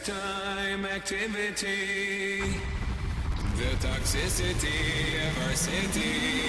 time activity. The toxicity of our city.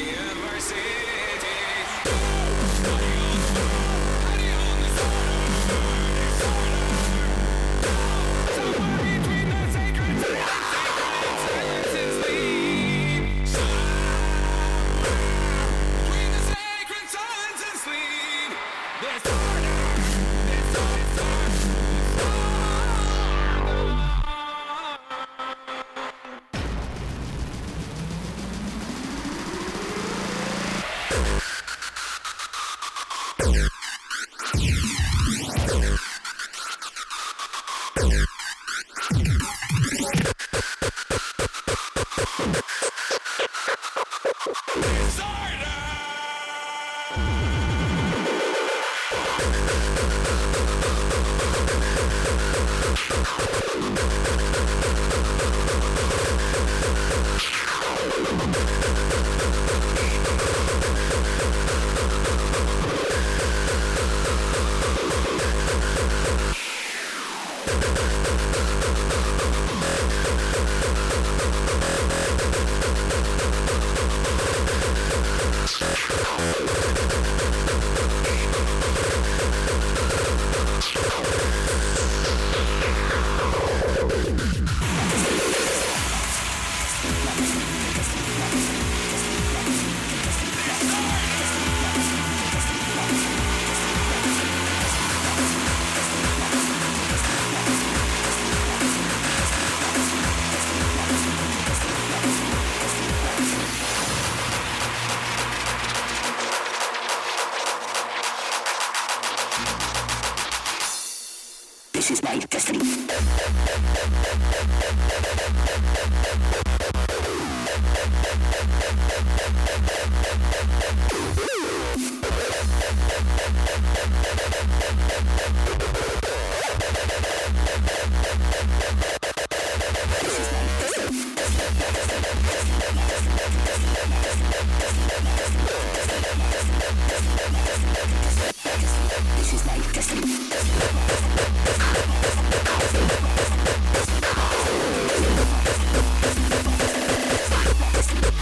This is Night Destiny.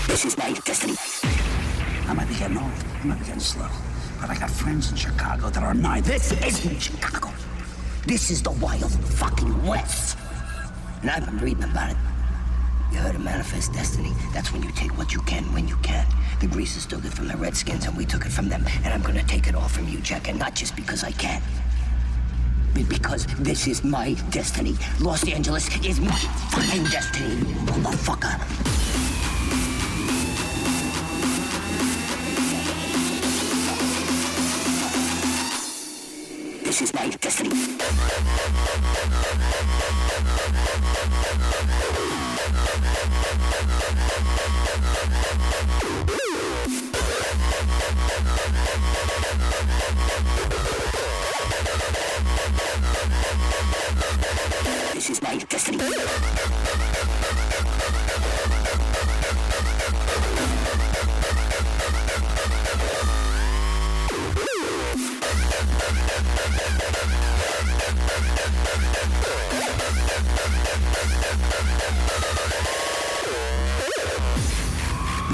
This is Night Destiny. I might be getting old. I might be getting slow. But I got friends in Chicago that are nigh. This is Chicago. This is the wild fucking West. And I've been reading about it. You heard of Manifest Destiny? That's when you take what you can when you can. The Greasers took it from the Redskins and we took it from them. And I'm gonna take it all from you, Jack. And not just because I can. But because this is my destiny. Los Angeles is my fucking destiny, motherfucker. This is my destiny. is now destiny.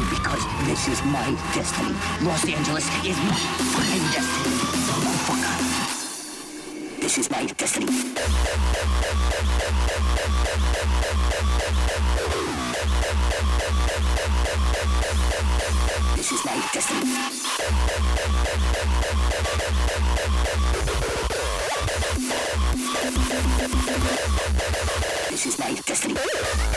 Because this is my destiny. Los Angeles is my fucking destiny, motherfucker. This is my destiny. This is my destiny. This is my destiny.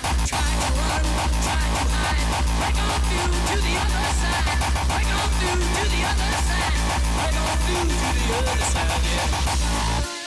i go through to the other side.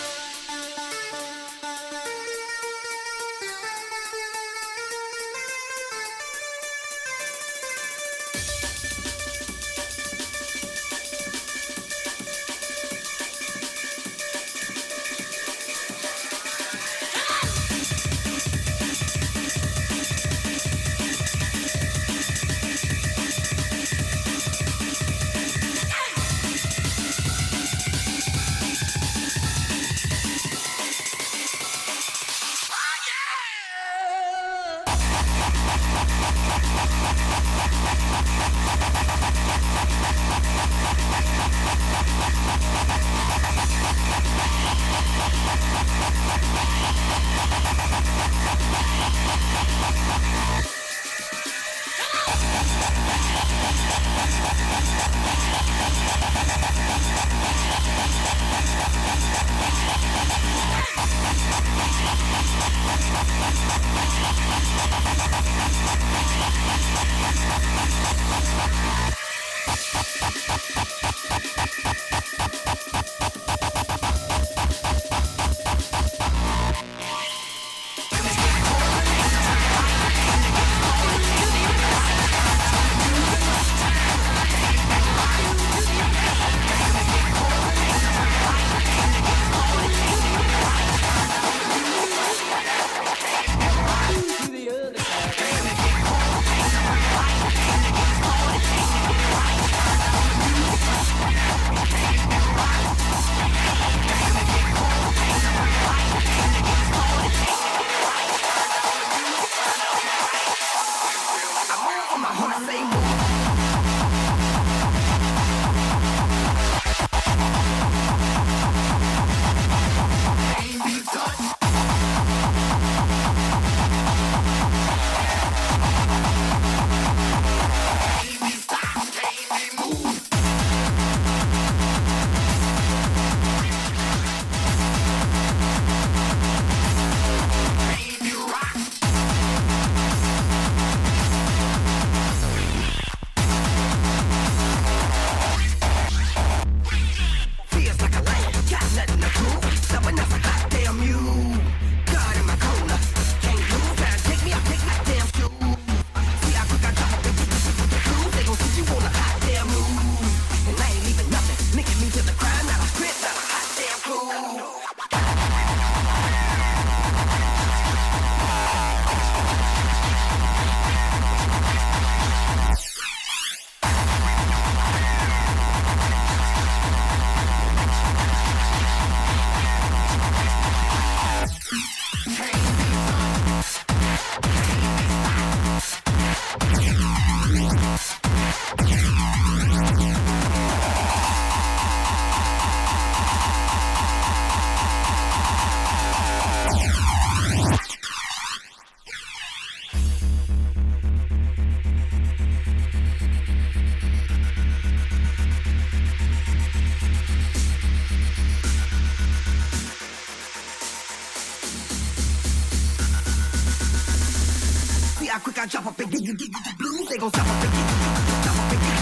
quick, I jump up and give you the blues. They gon' jump up and give you stop up and give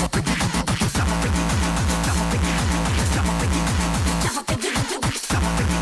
up and give up and give up and give up and give up and you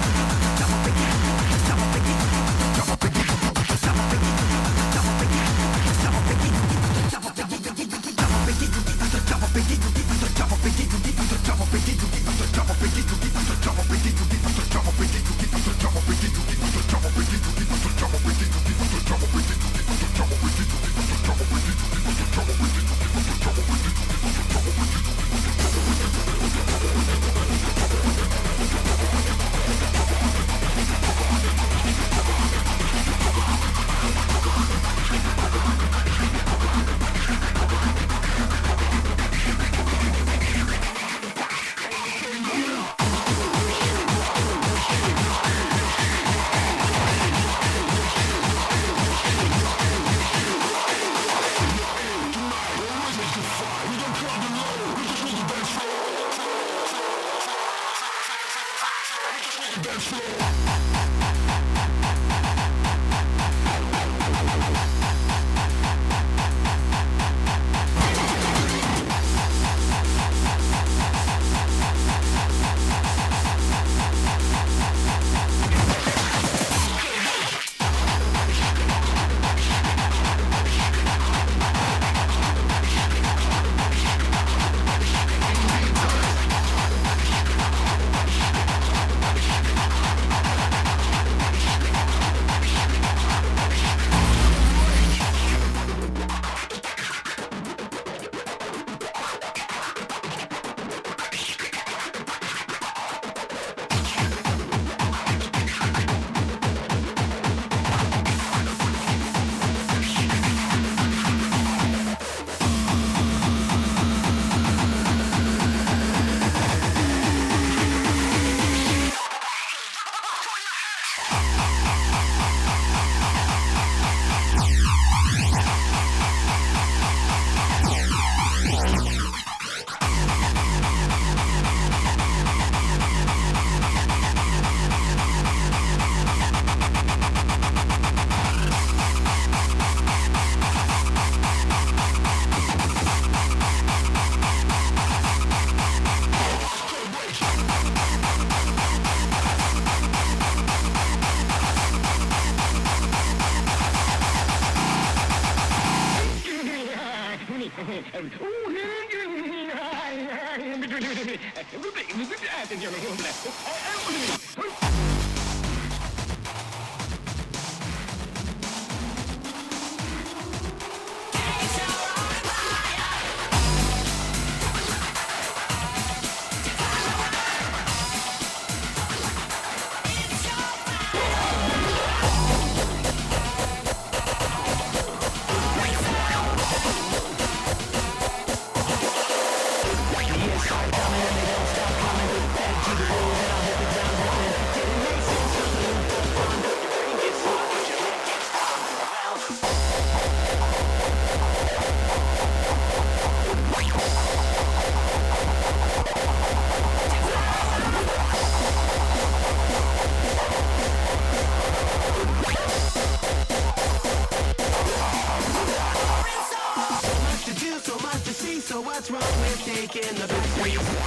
taking the big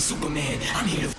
Superman. I'm here to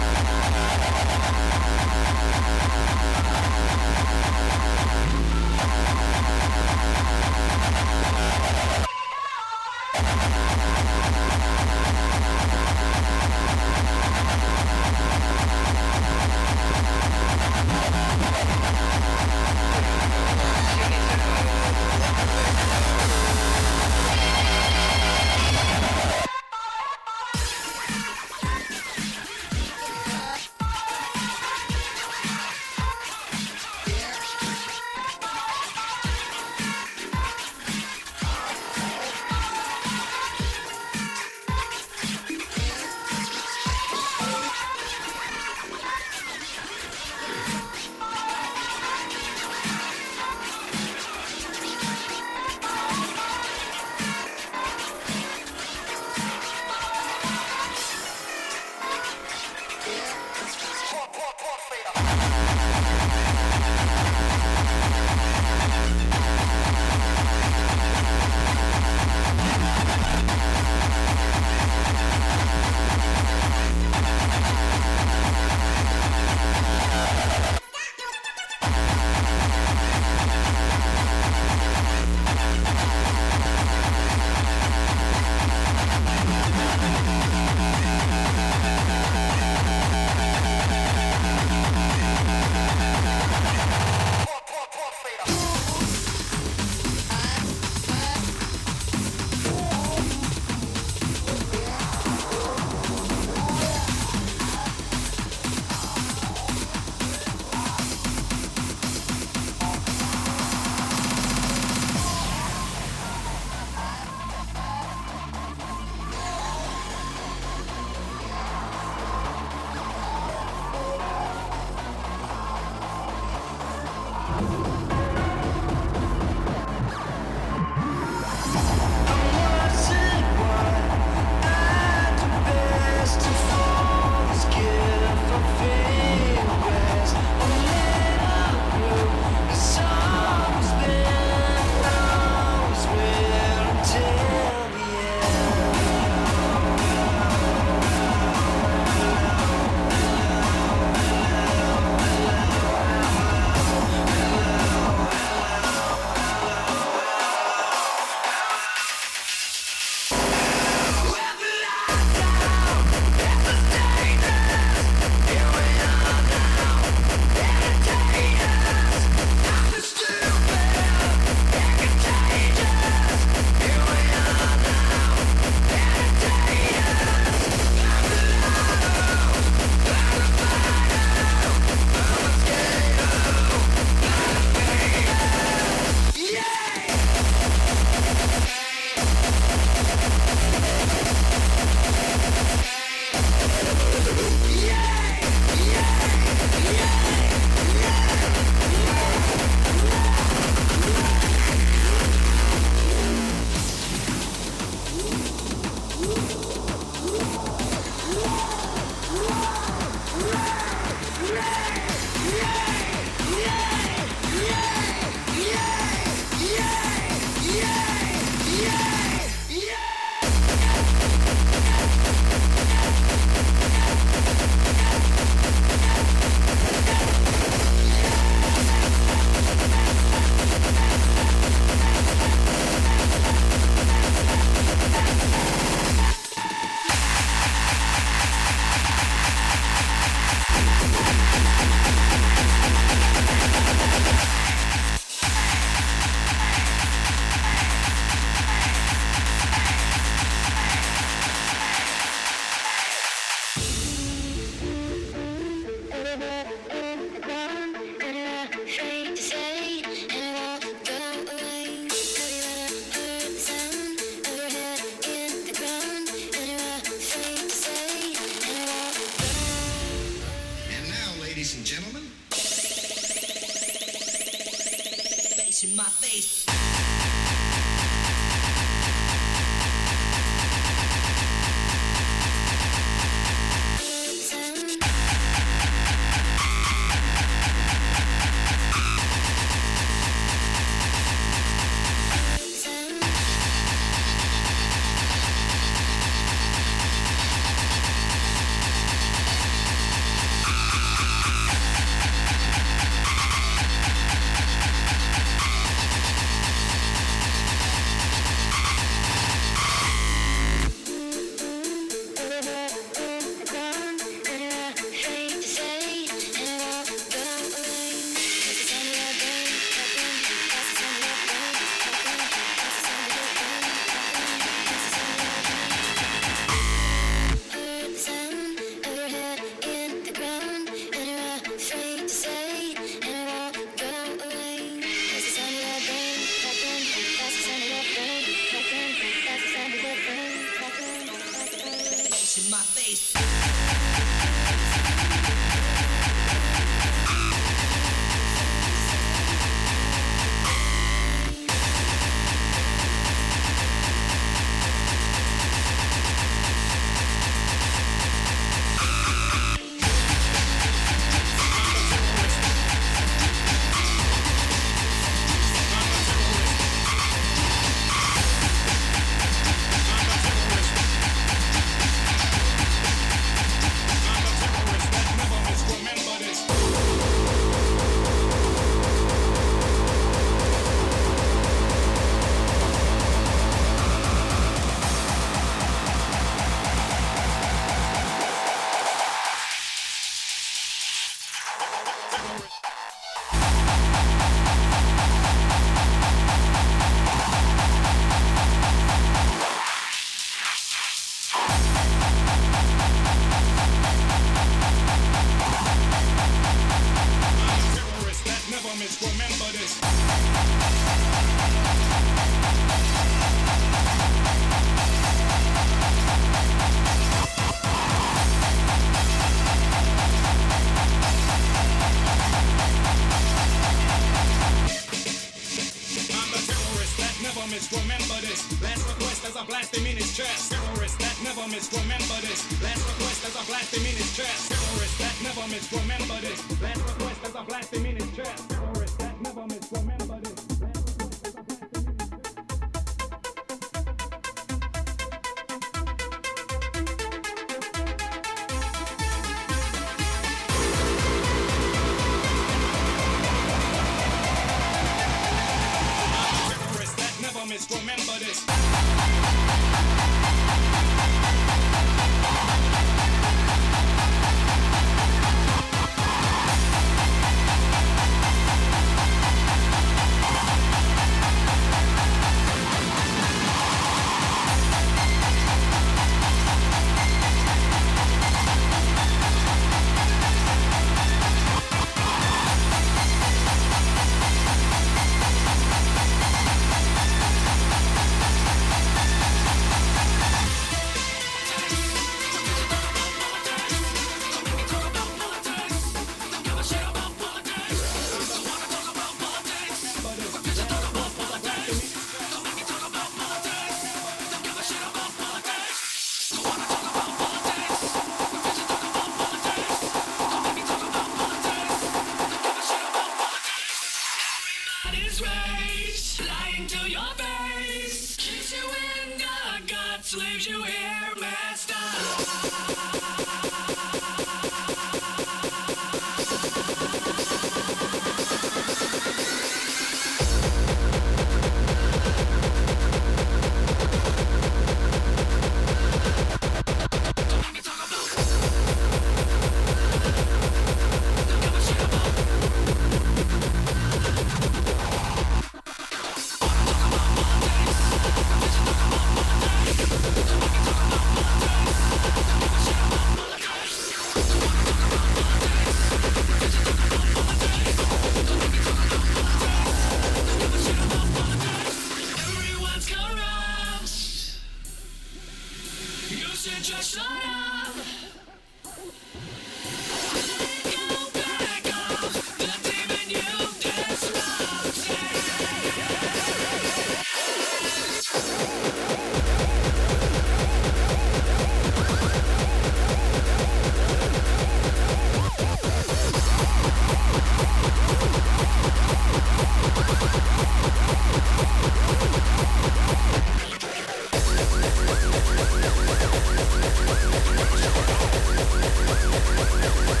Thank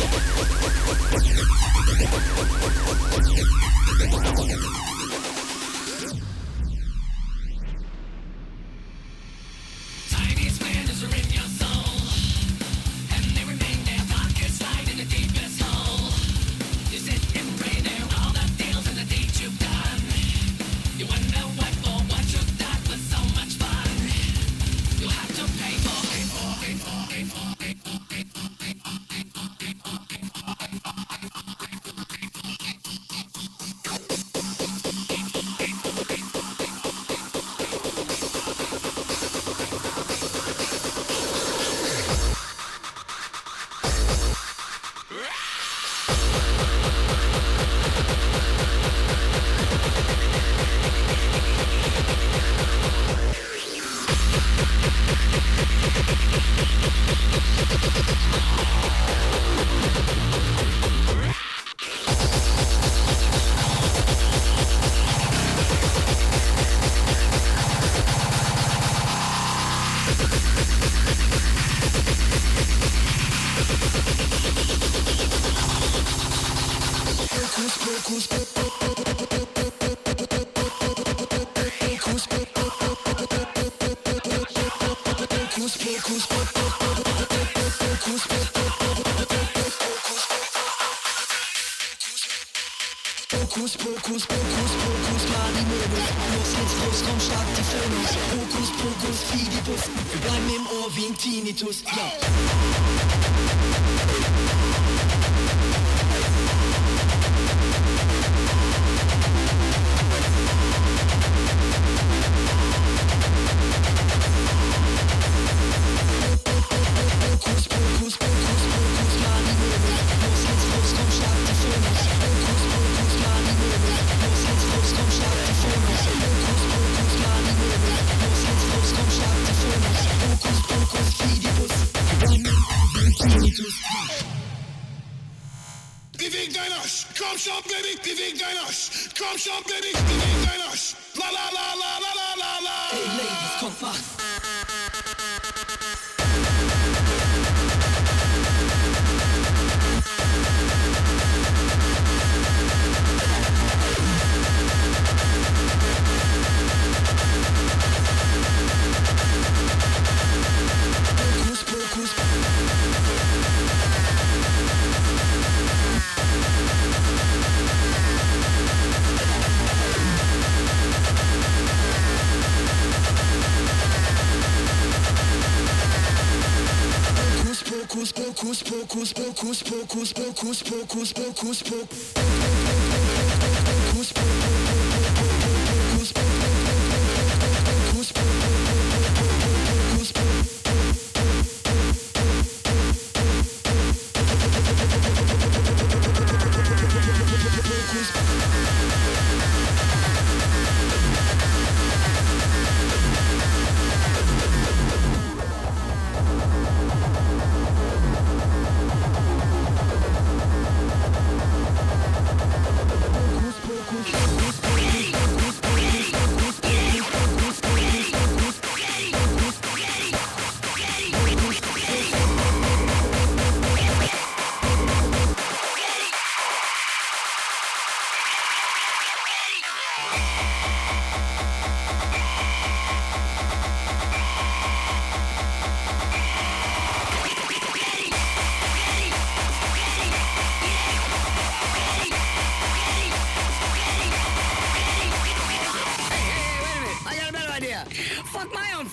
you. Vintinitus. Yeah. Kusspuck.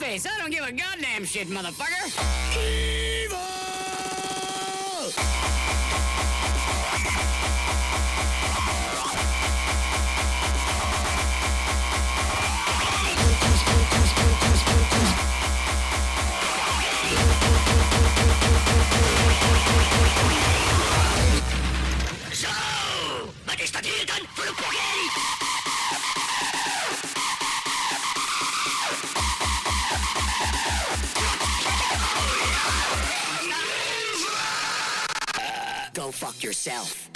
face. I don't give a goddamn shit, motherfucker. yourself.